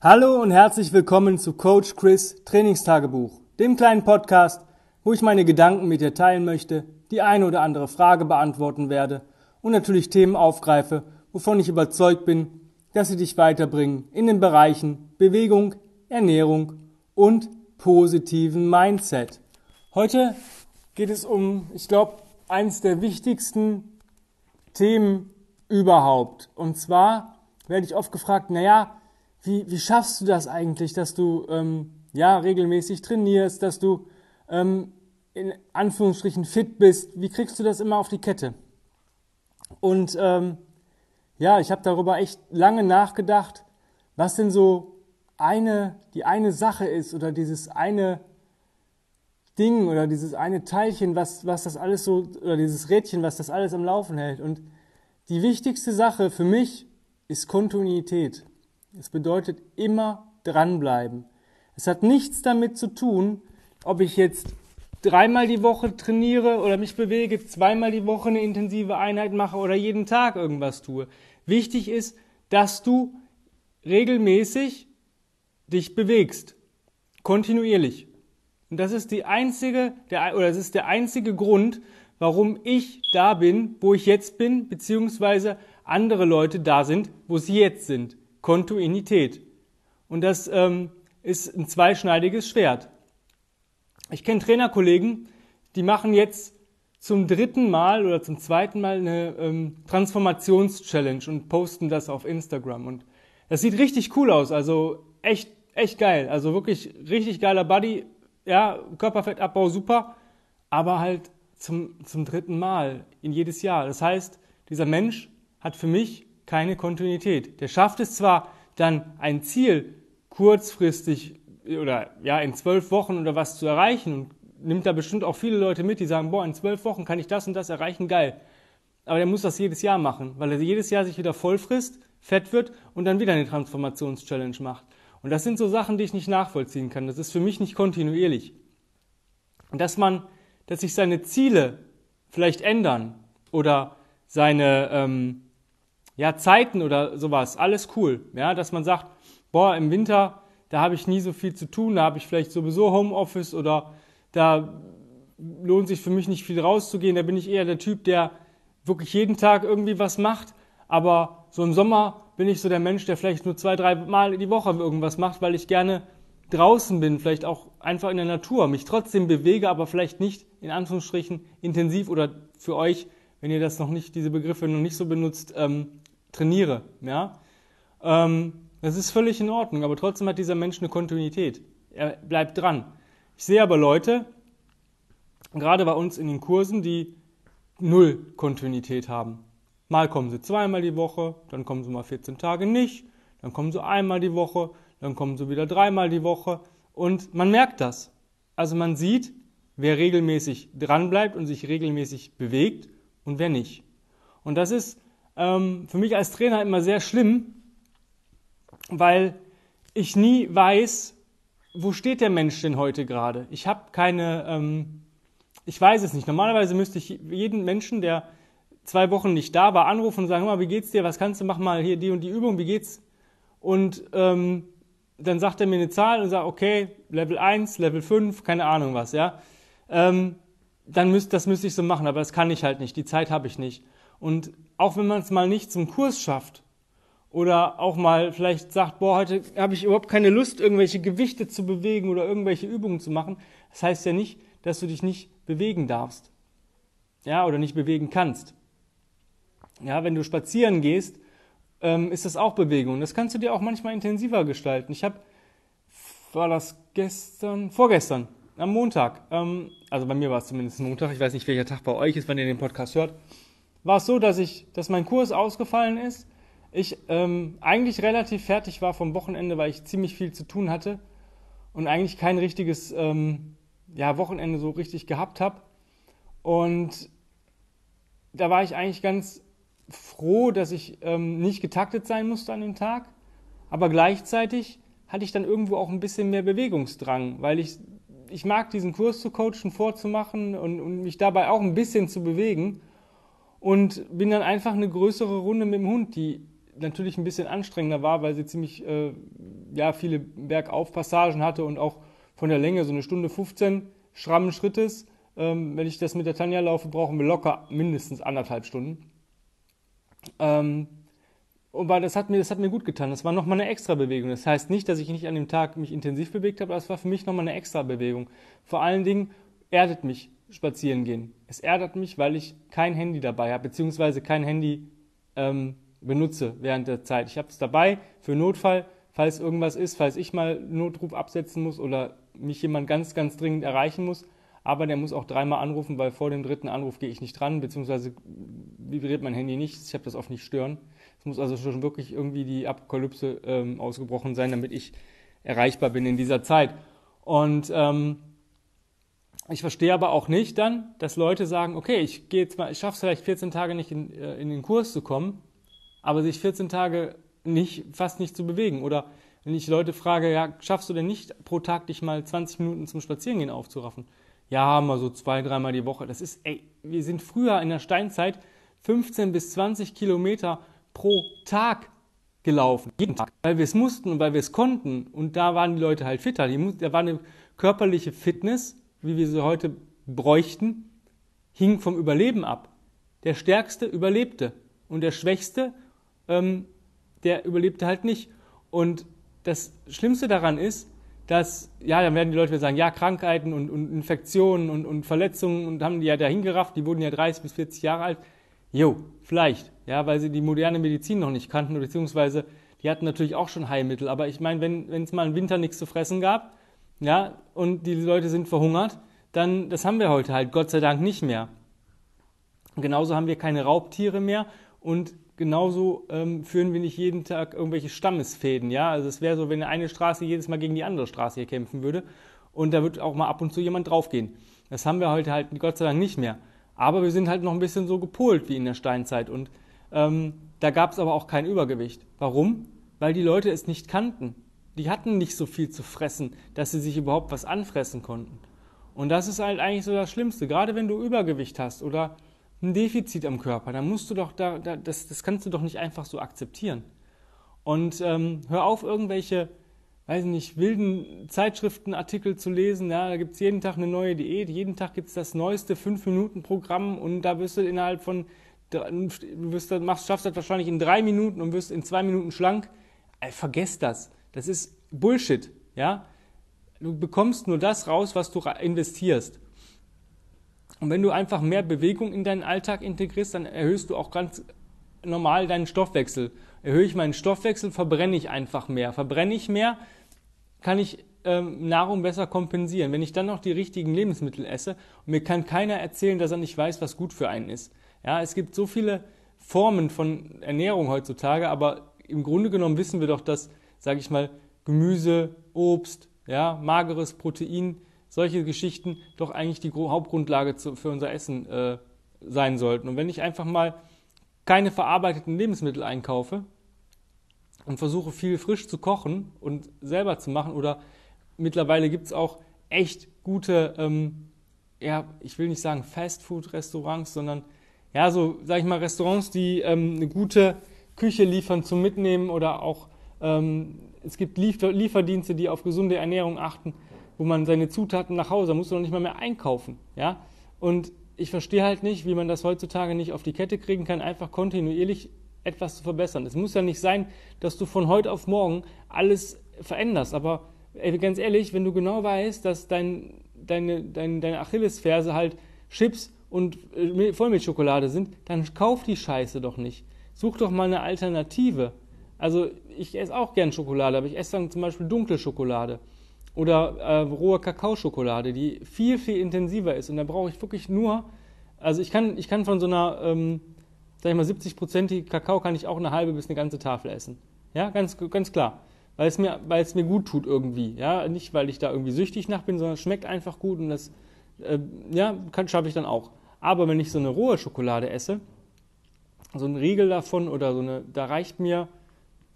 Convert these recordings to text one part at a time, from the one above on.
Hallo und herzlich willkommen zu Coach Chris Trainingstagebuch, dem kleinen Podcast, wo ich meine Gedanken mit dir teilen möchte, die eine oder andere Frage beantworten werde und natürlich Themen aufgreife, wovon ich überzeugt bin, dass sie dich weiterbringen in den Bereichen Bewegung, Ernährung und positiven Mindset. Heute geht es um, ich glaube, eines der wichtigsten Themen überhaupt. Und zwar werde ich oft gefragt, naja, wie, wie schaffst du das eigentlich, dass du ähm, ja regelmäßig trainierst, dass du ähm, in Anführungsstrichen fit bist? Wie kriegst du das immer auf die Kette? Und ähm, ja, ich habe darüber echt lange nachgedacht, was denn so eine, die eine Sache ist oder dieses eine Ding oder dieses eine Teilchen, was, was das alles so, oder dieses Rädchen, was das alles am Laufen hält. Und die wichtigste Sache für mich ist Kontinuität. Es bedeutet immer dranbleiben. Es hat nichts damit zu tun, ob ich jetzt dreimal die Woche trainiere oder mich bewege, zweimal die Woche eine intensive Einheit mache oder jeden Tag irgendwas tue. Wichtig ist, dass du regelmäßig dich bewegst. Kontinuierlich. Und das ist die einzige, der, oder das ist der einzige Grund, warum ich da bin, wo ich jetzt bin, beziehungsweise andere Leute da sind, wo sie jetzt sind. Kontinuität. Und das ähm, ist ein zweischneidiges Schwert. Ich kenne Trainerkollegen, die machen jetzt zum dritten Mal oder zum zweiten Mal eine ähm, Transformations-Challenge und posten das auf Instagram. Und das sieht richtig cool aus, also echt, echt geil. Also wirklich richtig geiler Buddy, ja, Körperfettabbau super, aber halt zum, zum dritten Mal in jedes Jahr. Das heißt, dieser Mensch hat für mich keine Kontinuität. Der schafft es zwar dann ein Ziel kurzfristig oder ja in zwölf Wochen oder was zu erreichen und nimmt da bestimmt auch viele Leute mit, die sagen, boah, in zwölf Wochen kann ich das und das erreichen, geil. Aber der muss das jedes Jahr machen, weil er jedes Jahr sich wieder voll frisst, fett wird und dann wieder eine Transformations-Challenge macht. Und das sind so Sachen, die ich nicht nachvollziehen kann. Das ist für mich nicht kontinuierlich. Und dass man, dass sich seine Ziele vielleicht ändern oder seine ähm, ja, Zeiten oder sowas, alles cool. Ja, dass man sagt, boah, im Winter, da habe ich nie so viel zu tun, da habe ich vielleicht sowieso Homeoffice oder da lohnt sich für mich nicht viel rauszugehen, da bin ich eher der Typ, der wirklich jeden Tag irgendwie was macht, aber so im Sommer bin ich so der Mensch, der vielleicht nur zwei, drei Mal die Woche irgendwas macht, weil ich gerne draußen bin, vielleicht auch einfach in der Natur, mich trotzdem bewege, aber vielleicht nicht in Anführungsstrichen intensiv oder für euch, wenn ihr das noch nicht, diese Begriffe noch nicht so benutzt, ähm, trainiere. Ja? Ähm, das ist völlig in Ordnung, aber trotzdem hat dieser Mensch eine Kontinuität. Er bleibt dran. Ich sehe aber Leute, gerade bei uns in den Kursen, die null Kontinuität haben. Mal kommen sie zweimal die Woche, dann kommen sie mal 14 Tage nicht, dann kommen sie einmal die Woche, dann kommen sie wieder dreimal die Woche und man merkt das. Also man sieht, wer regelmäßig dranbleibt und sich regelmäßig bewegt und wer nicht. Und das ist ähm, für mich als Trainer immer sehr schlimm, weil ich nie weiß, wo steht der Mensch denn heute gerade. Ich habe keine, ähm, ich weiß es nicht. Normalerweise müsste ich jeden Menschen, der zwei Wochen nicht da war, anrufen und sagen, mal, wie geht's dir, was kannst du, mach mal hier die und die Übung, wie geht's? Und ähm, dann sagt er mir eine Zahl und sagt, okay, Level 1, Level 5, keine Ahnung was, ja. Ähm, dann müsst, das müsste ich so machen, aber das kann ich halt nicht, die Zeit habe ich nicht. Und auch wenn man es mal nicht zum Kurs schafft oder auch mal vielleicht sagt, boah, heute habe ich überhaupt keine Lust, irgendwelche Gewichte zu bewegen oder irgendwelche Übungen zu machen, das heißt ja nicht, dass du dich nicht bewegen darfst. Ja, oder nicht bewegen kannst. Ja, wenn du spazieren gehst, ähm, ist das auch Bewegung. Das kannst du dir auch manchmal intensiver gestalten. Ich habe, war das gestern, vorgestern, am Montag, ähm, also bei mir war es zumindest Montag, ich weiß nicht, welcher Tag bei euch ist, wenn ihr den Podcast hört, war es so, dass ich, dass mein Kurs ausgefallen ist. Ich ähm, eigentlich relativ fertig war vom Wochenende, weil ich ziemlich viel zu tun hatte und eigentlich kein richtiges ähm, ja, Wochenende so richtig gehabt habe. Und da war ich eigentlich ganz froh, dass ich ähm, nicht getaktet sein musste an dem Tag. Aber gleichzeitig hatte ich dann irgendwo auch ein bisschen mehr Bewegungsdrang, weil ich, ich mag diesen Kurs zu coachen, vorzumachen und, und mich dabei auch ein bisschen zu bewegen und bin dann einfach eine größere Runde mit dem Hund, die natürlich ein bisschen anstrengender war, weil sie ziemlich äh, ja, viele Bergaufpassagen hatte und auch von der Länge so eine Stunde 15 schrammen Schrittes. Ähm, wenn ich das mit der Tanja laufe, brauchen wir locker mindestens anderthalb Stunden. Ähm, und weil das hat mir, das hat mir gut getan. Das war nochmal eine extra Bewegung. Das heißt nicht, dass ich nicht an dem Tag mich intensiv bewegt habe, aber es war für mich nochmal eine extra Bewegung. Vor allen Dingen erdet mich spazieren gehen. Es ärgert mich, weil ich kein Handy dabei habe, beziehungsweise kein Handy ähm, benutze während der Zeit. Ich habe es dabei für Notfall, falls irgendwas ist, falls ich mal Notruf absetzen muss oder mich jemand ganz, ganz dringend erreichen muss. Aber der muss auch dreimal anrufen, weil vor dem dritten Anruf gehe ich nicht dran, beziehungsweise vibriert mein Handy nicht. Ich habe das auf nicht stören. Es muss also schon wirklich irgendwie die Apokalypse ähm, ausgebrochen sein, damit ich erreichbar bin in dieser Zeit. Und ähm, ich verstehe aber auch nicht dann, dass Leute sagen, okay, ich gehe jetzt mal, ich schaffe es vielleicht 14 Tage nicht in, äh, in den Kurs zu kommen, aber sich 14 Tage nicht, fast nicht zu bewegen. Oder wenn ich Leute frage, ja, schaffst du denn nicht pro Tag dich mal 20 Minuten zum Spazierengehen aufzuraffen? Ja, mal so zwei, dreimal die Woche. Das ist, ey, wir sind früher in der Steinzeit 15 bis 20 Kilometer pro Tag gelaufen. Jeden Tag. Weil wir es mussten und weil wir es konnten. Und da waren die Leute halt fitter. Die, da war eine körperliche Fitness wie wir sie heute bräuchten, hing vom Überleben ab. Der Stärkste überlebte und der Schwächste, ähm, der überlebte halt nicht. Und das Schlimmste daran ist, dass, ja, dann werden die Leute wieder sagen, ja, Krankheiten und, und Infektionen und, und, Verletzungen und haben die ja dahin gerafft, die wurden ja 30 bis 40 Jahre alt. Jo, vielleicht, ja, weil sie die moderne Medizin noch nicht kannten, beziehungsweise die hatten natürlich auch schon Heilmittel. Aber ich meine, wenn es mal im Winter nichts zu fressen gab, ja, und die Leute sind verhungert, dann, das haben wir heute halt Gott sei Dank nicht mehr. genauso haben wir keine Raubtiere mehr und genauso ähm, führen wir nicht jeden Tag irgendwelche Stammesfäden, ja. Also es wäre so, wenn eine Straße jedes Mal gegen die andere Straße hier kämpfen würde und da wird auch mal ab und zu jemand draufgehen. Das haben wir heute halt Gott sei Dank nicht mehr. Aber wir sind halt noch ein bisschen so gepolt wie in der Steinzeit und ähm, da gab es aber auch kein Übergewicht. Warum? Weil die Leute es nicht kannten die hatten nicht so viel zu fressen, dass sie sich überhaupt was anfressen konnten. Und das ist halt eigentlich so das Schlimmste. Gerade wenn du Übergewicht hast oder ein Defizit am Körper, dann musst du doch da, da das, das kannst du doch nicht einfach so akzeptieren. Und ähm, hör auf, irgendwelche, weiß nicht, wilden Zeitschriftenartikel zu lesen. Ja, da gibt es jeden Tag eine neue Diät, jeden Tag gibt es das neueste 5-Minuten-Programm und da wirst du innerhalb von, du wirst, machst, schaffst das wahrscheinlich in drei Minuten und wirst in zwei Minuten schlank. Ey, vergesst das. Das ist Bullshit, ja. Du bekommst nur das raus, was du investierst. Und wenn du einfach mehr Bewegung in deinen Alltag integrierst, dann erhöhst du auch ganz normal deinen Stoffwechsel. Erhöhe ich meinen Stoffwechsel, verbrenne ich einfach mehr. Verbrenne ich mehr, kann ich ähm, Nahrung besser kompensieren. Wenn ich dann noch die richtigen Lebensmittel esse und mir kann keiner erzählen, dass er nicht weiß, was gut für einen ist. Ja, es gibt so viele Formen von Ernährung heutzutage, aber im Grunde genommen wissen wir doch, dass sage ich mal, Gemüse, Obst, ja, mageres Protein, solche Geschichten doch eigentlich die Hauptgrundlage für unser Essen äh, sein sollten. Und wenn ich einfach mal keine verarbeiteten Lebensmittel einkaufe und versuche viel frisch zu kochen und selber zu machen oder mittlerweile gibt es auch echt gute, ähm, ja, ich will nicht sagen Fastfood-Restaurants, sondern ja, so, sag ich mal, Restaurants, die ähm, eine gute Küche liefern zum Mitnehmen oder auch es gibt Liefer Lieferdienste, die auf gesunde Ernährung achten, wo man seine Zutaten nach Hause, muss man nicht mal mehr einkaufen. Ja? Und ich verstehe halt nicht, wie man das heutzutage nicht auf die Kette kriegen kann, einfach kontinuierlich etwas zu verbessern. Es muss ja nicht sein, dass du von heute auf morgen alles veränderst. Aber ey, ganz ehrlich, wenn du genau weißt, dass dein, deine, deine, deine Achillesferse halt Chips und äh, Vollmilchschokolade sind, dann kauf die Scheiße doch nicht. Such doch mal eine Alternative. Also ich esse auch gern Schokolade, aber ich esse dann zum Beispiel dunkle Schokolade oder äh, rohe Kakaoschokolade, die viel, viel intensiver ist. Und da brauche ich wirklich nur, also ich kann, ich kann von so einer, ähm, sag ich mal, 70-prozentig Kakao kann ich auch eine halbe bis eine ganze Tafel essen. Ja, ganz, ganz klar. Weil es, mir, weil es mir gut tut irgendwie. Ja, nicht weil ich da irgendwie süchtig nach bin, sondern es schmeckt einfach gut und das, äh, ja, schaffe ich dann auch. Aber wenn ich so eine rohe Schokolade esse, so ein Riegel davon oder so eine, da reicht mir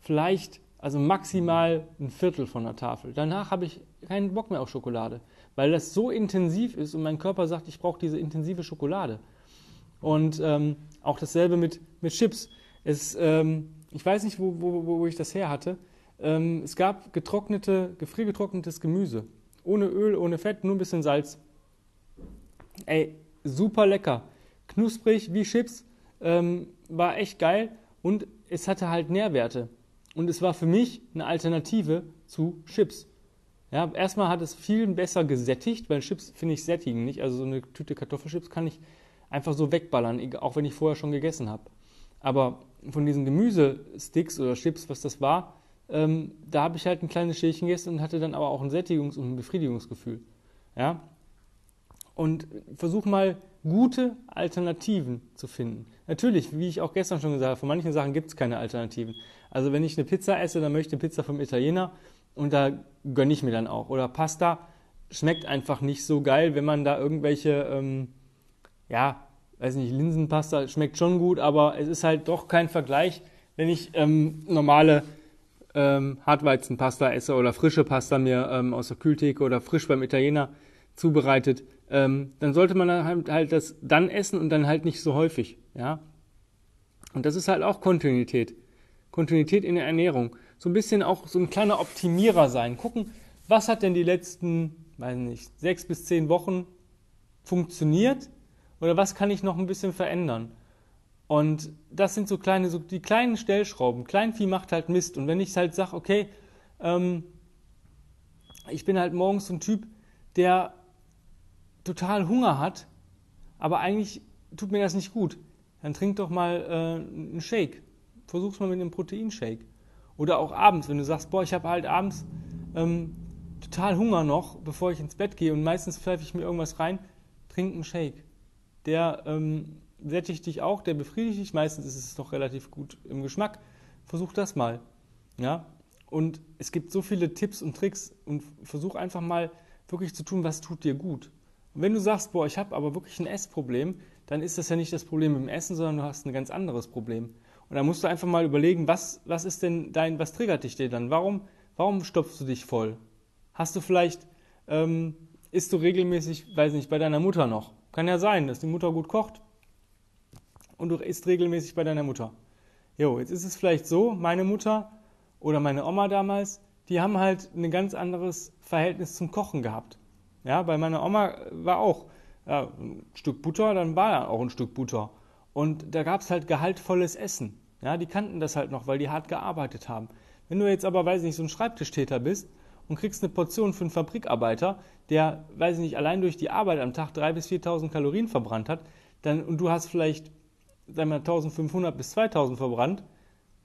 vielleicht, also maximal ein Viertel von der Tafel. Danach habe ich keinen Bock mehr auf Schokolade, weil das so intensiv ist und mein Körper sagt, ich brauche diese intensive Schokolade. Und ähm, auch dasselbe mit, mit Chips. Es, ähm, ich weiß nicht, wo, wo, wo ich das her hatte. Ähm, es gab getrocknete, gefriergetrocknetes Gemüse. Ohne Öl, ohne Fett, nur ein bisschen Salz. Ey, super lecker. Knusprig wie Chips. Ähm, war echt geil und es hatte halt Nährwerte. Und es war für mich eine Alternative zu Chips. Ja, erstmal hat es viel besser gesättigt, weil Chips finde ich sättigen nicht. Also so eine Tüte Kartoffelchips kann ich einfach so wegballern, auch wenn ich vorher schon gegessen habe. Aber von diesen Gemüsesticks oder Chips, was das war, ähm, da habe ich halt ein kleines Schälchen gegessen und hatte dann aber auch ein Sättigungs- und ein Befriedigungsgefühl. Ja? Und versuch mal gute Alternativen zu finden. Natürlich, wie ich auch gestern schon gesagt habe, von manchen Sachen gibt es keine Alternativen. Also wenn ich eine Pizza esse, dann möchte ich eine Pizza vom Italiener und da gönne ich mir dann auch. Oder Pasta schmeckt einfach nicht so geil, wenn man da irgendwelche, ähm, ja, weiß nicht, Linsenpasta schmeckt schon gut, aber es ist halt doch kein Vergleich, wenn ich ähm, normale ähm, Hartweizenpasta esse oder frische Pasta mir ähm, aus der Kühltheke oder frisch beim Italiener zubereitet, ähm, dann sollte man halt, halt das dann essen und dann halt nicht so häufig, ja. Und das ist halt auch Kontinuität. Kontinuität in der Ernährung. So ein bisschen auch so ein kleiner Optimierer sein. Gucken, was hat denn die letzten, weiß nicht, sechs bis zehn Wochen funktioniert oder was kann ich noch ein bisschen verändern? Und das sind so kleine, so die kleinen Stellschrauben. Kleinvieh macht halt Mist. Und wenn ich halt sage, okay, ähm, ich bin halt morgens so ein Typ, der total Hunger hat, aber eigentlich tut mir das nicht gut, dann trink doch mal äh, einen Shake. Versuch's mal mit einem Proteinshake. Oder auch abends, wenn du sagst, boah, ich habe halt abends ähm, total Hunger noch, bevor ich ins Bett gehe und meistens pfeife ich mir irgendwas rein, trink einen Shake der ähm, sättigt dich auch, der befriedigt dich. Meistens ist es doch relativ gut im Geschmack. Versuch das mal. Ja? Und es gibt so viele Tipps und Tricks und versuch einfach mal wirklich zu tun, was tut dir gut. Und wenn du sagst, boah, ich habe aber wirklich ein Essproblem, dann ist das ja nicht das Problem mit dem Essen, sondern du hast ein ganz anderes Problem. Und da musst du einfach mal überlegen, was, was ist denn dein, was triggert dich dir dann? Warum, warum stopfst du dich voll? Hast du vielleicht, ähm, isst du regelmäßig, weiß nicht, bei deiner Mutter noch? Kann ja sein, dass die Mutter gut kocht und du isst regelmäßig bei deiner Mutter. Jo, jetzt ist es vielleicht so, meine Mutter oder meine Oma damals, die haben halt ein ganz anderes Verhältnis zum Kochen gehabt. Ja, bei meiner Oma war auch ja, ein Stück Butter, dann war ja auch ein Stück Butter. Und da gab es halt gehaltvolles Essen. Ja, die kannten das halt noch, weil die hart gearbeitet haben. Wenn du jetzt aber, weiß ich nicht, so ein Schreibtischtäter bist und kriegst eine Portion für einen Fabrikarbeiter, der, weiß ich nicht, allein durch die Arbeit am Tag 3.000 bis 4.000 Kalorien verbrannt hat, dann, und du hast vielleicht, sagen wir 1.500 bis 2.000 verbrannt,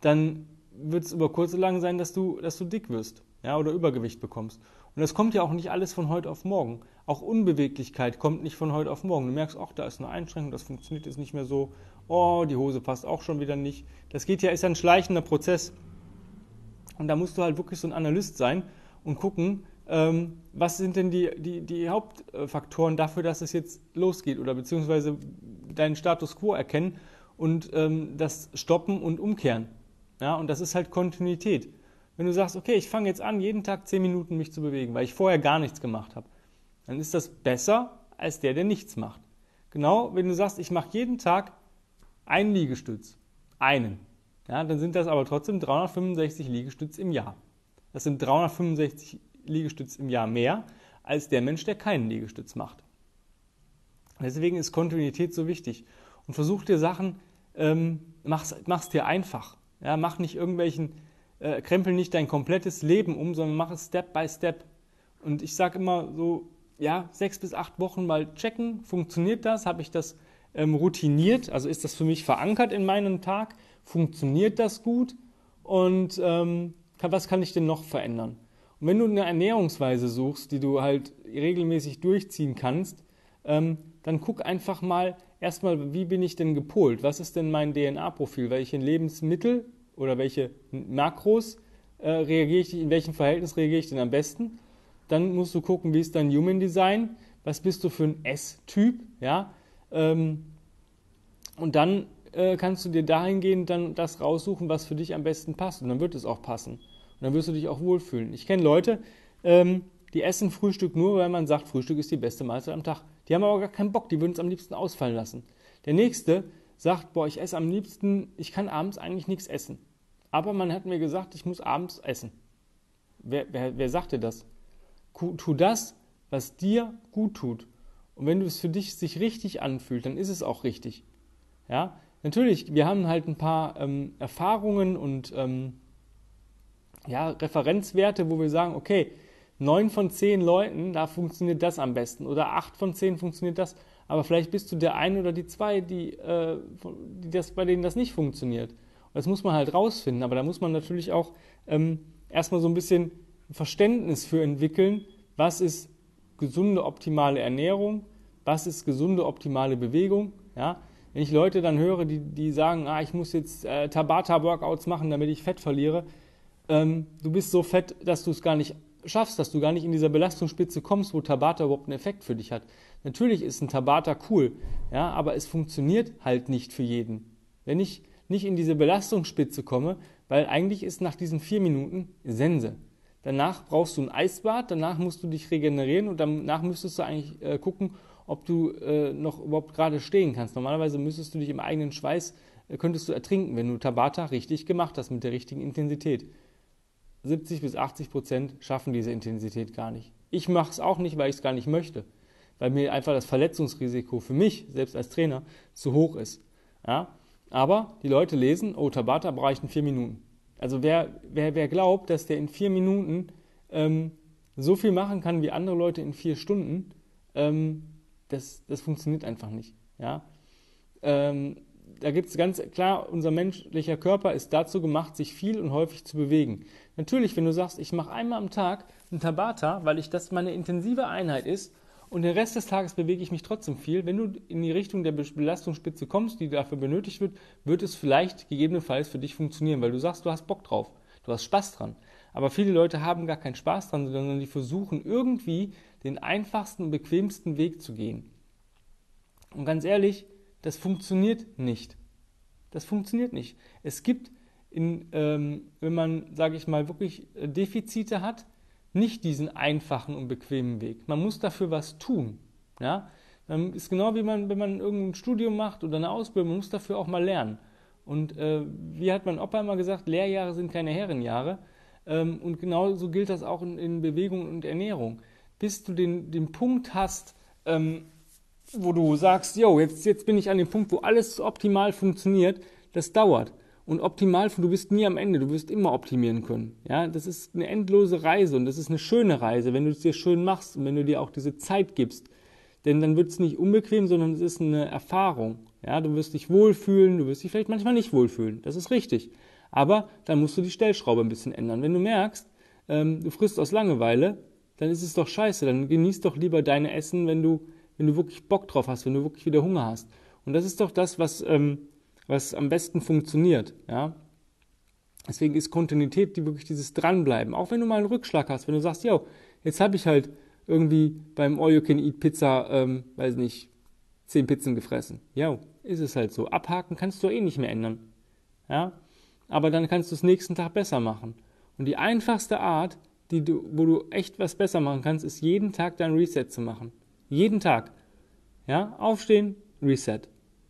dann wird es über kurz oder lang sein, dass du, dass du dick wirst ja, oder Übergewicht bekommst. Und das kommt ja auch nicht alles von heute auf morgen. Auch Unbeweglichkeit kommt nicht von heute auf morgen. Du merkst auch, da ist eine Einschränkung, das funktioniert jetzt nicht mehr so. Oh, die Hose passt auch schon wieder nicht. Das geht ja, ist ein schleichender Prozess. Und da musst du halt wirklich so ein Analyst sein und gucken, ähm, was sind denn die, die, die Hauptfaktoren dafür, dass es jetzt losgeht oder beziehungsweise deinen Status quo erkennen und ähm, das stoppen und umkehren. Ja, und das ist halt Kontinuität. Wenn du sagst, okay, ich fange jetzt an, jeden Tag zehn Minuten mich zu bewegen, weil ich vorher gar nichts gemacht habe, dann ist das besser als der, der nichts macht. Genau, wenn du sagst, ich mache jeden Tag einen Liegestütz, einen, ja, dann sind das aber trotzdem 365 Liegestütz im Jahr. Das sind 365 Liegestütz im Jahr mehr als der Mensch, der keinen Liegestütz macht. Deswegen ist Kontinuität so wichtig. Und versuch dir Sachen, ähm, mach's, mach's dir einfach. Ja, mach nicht irgendwelchen, äh, krempel nicht dein komplettes Leben um, sondern mach es Step by Step. Und ich sage immer so, ja, sechs bis acht Wochen mal checken, funktioniert das? Habe ich das ähm, routiniert? Also ist das für mich verankert in meinem Tag? Funktioniert das gut? Und ähm, was kann ich denn noch verändern? Und wenn du eine Ernährungsweise suchst, die du halt regelmäßig durchziehen kannst, ähm, dann guck einfach mal erstmal, wie bin ich denn gepolt? Was ist denn mein DNA-Profil? Welche Lebensmittel oder welche Makros äh, reagiere ich, in welchem Verhältnis reagiere ich denn am besten? Dann musst du gucken, wie ist dein Human Design? Was bist du für ein S-Typ? Ja? Ähm, und dann äh, kannst du dir dahingehend dann das raussuchen, was für dich am besten passt. Und dann wird es auch passen. Und dann wirst du dich auch wohlfühlen. Ich kenne Leute, ähm, die essen Frühstück nur, weil man sagt, Frühstück ist die beste Mahlzeit am Tag. Die haben aber gar keinen Bock, die würden es am liebsten ausfallen lassen. Der nächste sagt, boah, ich esse am liebsten, ich kann abends eigentlich nichts essen. Aber man hat mir gesagt, ich muss abends essen. Wer, wer, wer sagt dir das? Tu das, was dir gut tut. Und wenn du es für dich sich richtig anfühlt, dann ist es auch richtig. Ja, natürlich, wir haben halt ein paar ähm, Erfahrungen und ähm, ja, Referenzwerte, wo wir sagen, okay, neun von zehn Leuten, da funktioniert das am besten oder acht von zehn funktioniert das, aber vielleicht bist du der ein oder die zwei, die, äh, die das, bei denen das nicht funktioniert. Das muss man halt rausfinden, aber da muss man natürlich auch ähm, erstmal so ein bisschen Verständnis für entwickeln, was ist gesunde, optimale Ernährung, was ist gesunde, optimale Bewegung. Ja? Wenn ich Leute dann höre, die, die sagen, ah, ich muss jetzt äh, Tabata-Workouts machen, damit ich Fett verliere, ähm, du bist so fett, dass du es gar nicht schaffst, dass du gar nicht in dieser Belastungsspitze kommst, wo Tabata überhaupt einen Effekt für dich hat. Natürlich ist ein Tabata cool, ja, aber es funktioniert halt nicht für jeden. Wenn ich nicht in diese Belastungsspitze komme, weil eigentlich ist nach diesen vier Minuten Sense. Danach brauchst du ein Eisbad, danach musst du dich regenerieren und danach müsstest du eigentlich äh, gucken, ob du äh, noch überhaupt gerade stehen kannst. Normalerweise müsstest du dich im eigenen Schweiß, äh, könntest du ertrinken, wenn du Tabata richtig gemacht hast mit der richtigen Intensität. 70 bis 80 Prozent schaffen diese Intensität gar nicht. Ich mache es auch nicht, weil ich es gar nicht möchte, weil mir einfach das Verletzungsrisiko für mich, selbst als Trainer, zu hoch ist. Ja? Aber die Leute lesen, oh, Tabata in vier Minuten. Also wer, wer, wer glaubt, dass der in vier Minuten ähm, so viel machen kann wie andere Leute in vier Stunden, ähm, das, das funktioniert einfach nicht. Ja? Ähm, da gibt es ganz klar, unser menschlicher Körper ist dazu gemacht, sich viel und häufig zu bewegen. Natürlich, wenn du sagst, ich mache einmal am Tag ein Tabata, weil ich das meine intensive Einheit ist und den Rest des Tages bewege ich mich trotzdem viel, wenn du in die Richtung der Belastungsspitze kommst, die dafür benötigt wird, wird es vielleicht gegebenenfalls für dich funktionieren, weil du sagst, du hast Bock drauf, du hast Spaß dran. Aber viele Leute haben gar keinen Spaß dran, sondern die versuchen irgendwie den einfachsten und bequemsten Weg zu gehen. Und ganz ehrlich, das funktioniert nicht. Das funktioniert nicht. Es gibt, in, ähm, wenn man, sage ich mal, wirklich äh, Defizite hat, nicht diesen einfachen und bequemen Weg. Man muss dafür was tun. Ja? Das ist genau wie man, wenn man irgendein Studium macht oder eine Ausbildung, man muss dafür auch mal lernen. Und äh, wie hat mein Opa immer gesagt, Lehrjahre sind keine Herrenjahre. Ähm, und genauso gilt das auch in, in, Bewegung und Ernährung. Bis du den, den Punkt hast, ähm, wo du sagst, yo, jetzt, jetzt bin ich an dem Punkt, wo alles optimal funktioniert, das dauert. Und optimal, du bist nie am Ende, du wirst immer optimieren können. Ja, das ist eine endlose Reise und das ist eine schöne Reise, wenn du es dir schön machst und wenn du dir auch diese Zeit gibst. Denn dann wird es nicht unbequem, sondern es ist eine Erfahrung. Ja, du wirst dich wohlfühlen, du wirst dich vielleicht manchmal nicht wohlfühlen. Das ist richtig. Aber dann musst du die Stellschraube ein bisschen ändern. Wenn du merkst, ähm, du frisst aus Langeweile, dann ist es doch scheiße. Dann genieß doch lieber deine Essen, wenn du, wenn du wirklich Bock drauf hast, wenn du wirklich wieder Hunger hast. Und das ist doch das, was ähm, was am besten funktioniert. Ja? Deswegen ist Kontinuität die wirklich dieses Dranbleiben. Auch wenn du mal einen Rückschlag hast, wenn du sagst, ja, jetzt habe ich halt irgendwie beim All You Can Eat Pizza, ähm, weiß nicht, zehn Pizzen gefressen. Ja, ist es halt so. Abhaken kannst du eh nicht mehr ändern. Ja? Aber dann kannst du es nächsten Tag besser machen. Und die einfachste Art, die du, wo du echt was besser machen kannst, ist jeden Tag dein Reset zu machen. Jeden Tag. Ja, aufstehen, Reset.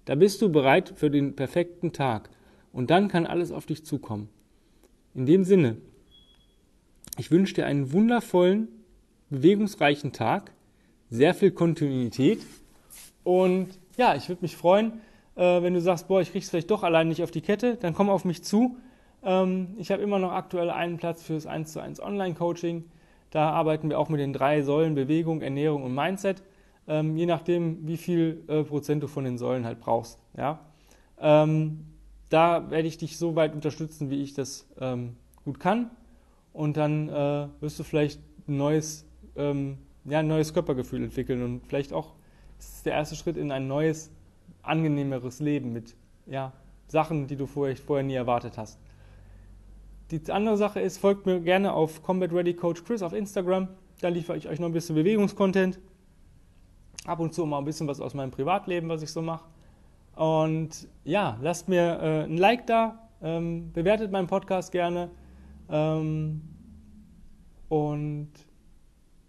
Da bist du bereit für den perfekten Tag. Und dann kann alles auf dich zukommen. In dem Sinne, ich wünsche dir einen wundervollen, bewegungsreichen Tag, sehr viel Kontinuität. Und ja, ich würde mich freuen, äh, wenn du sagst, boah, ich krieg's vielleicht doch allein nicht auf die Kette, dann komm auf mich zu. Ähm, ich habe immer noch aktuell einen Platz fürs 1 zu 1 Online-Coaching. Da arbeiten wir auch mit den drei Säulen Bewegung, Ernährung und Mindset ähm, je nachdem, wie viel äh, Prozent du von den Säulen halt brauchst. Ja? Ähm, da werde ich dich so weit unterstützen, wie ich das ähm, gut kann. Und dann äh, wirst du vielleicht ein neues, ähm, ja, ein neues Körpergefühl entwickeln und vielleicht auch ist es der erste Schritt in ein neues, angenehmeres Leben mit ja, Sachen, die du vorher, vorher nie erwartet hast. Die andere Sache ist, folgt mir gerne auf Combat Ready Coach Chris auf Instagram. Da liefere ich euch noch ein bisschen Bewegungskontent ab und zu mal ein bisschen was aus meinem Privatleben, was ich so mache. Und ja, lasst mir äh, ein Like da, ähm, bewertet meinen Podcast gerne. Ähm, und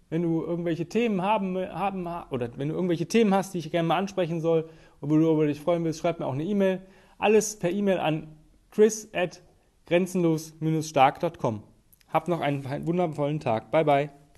wenn du irgendwelche Themen haben, haben oder wenn du irgendwelche Themen hast, die ich gerne mal ansprechen soll, wo du über dich freuen willst, schreib mir auch eine E-Mail. Alles per E-Mail an chris at grenzenlos-stark.com. Habt noch einen wundervollen Tag. Bye bye.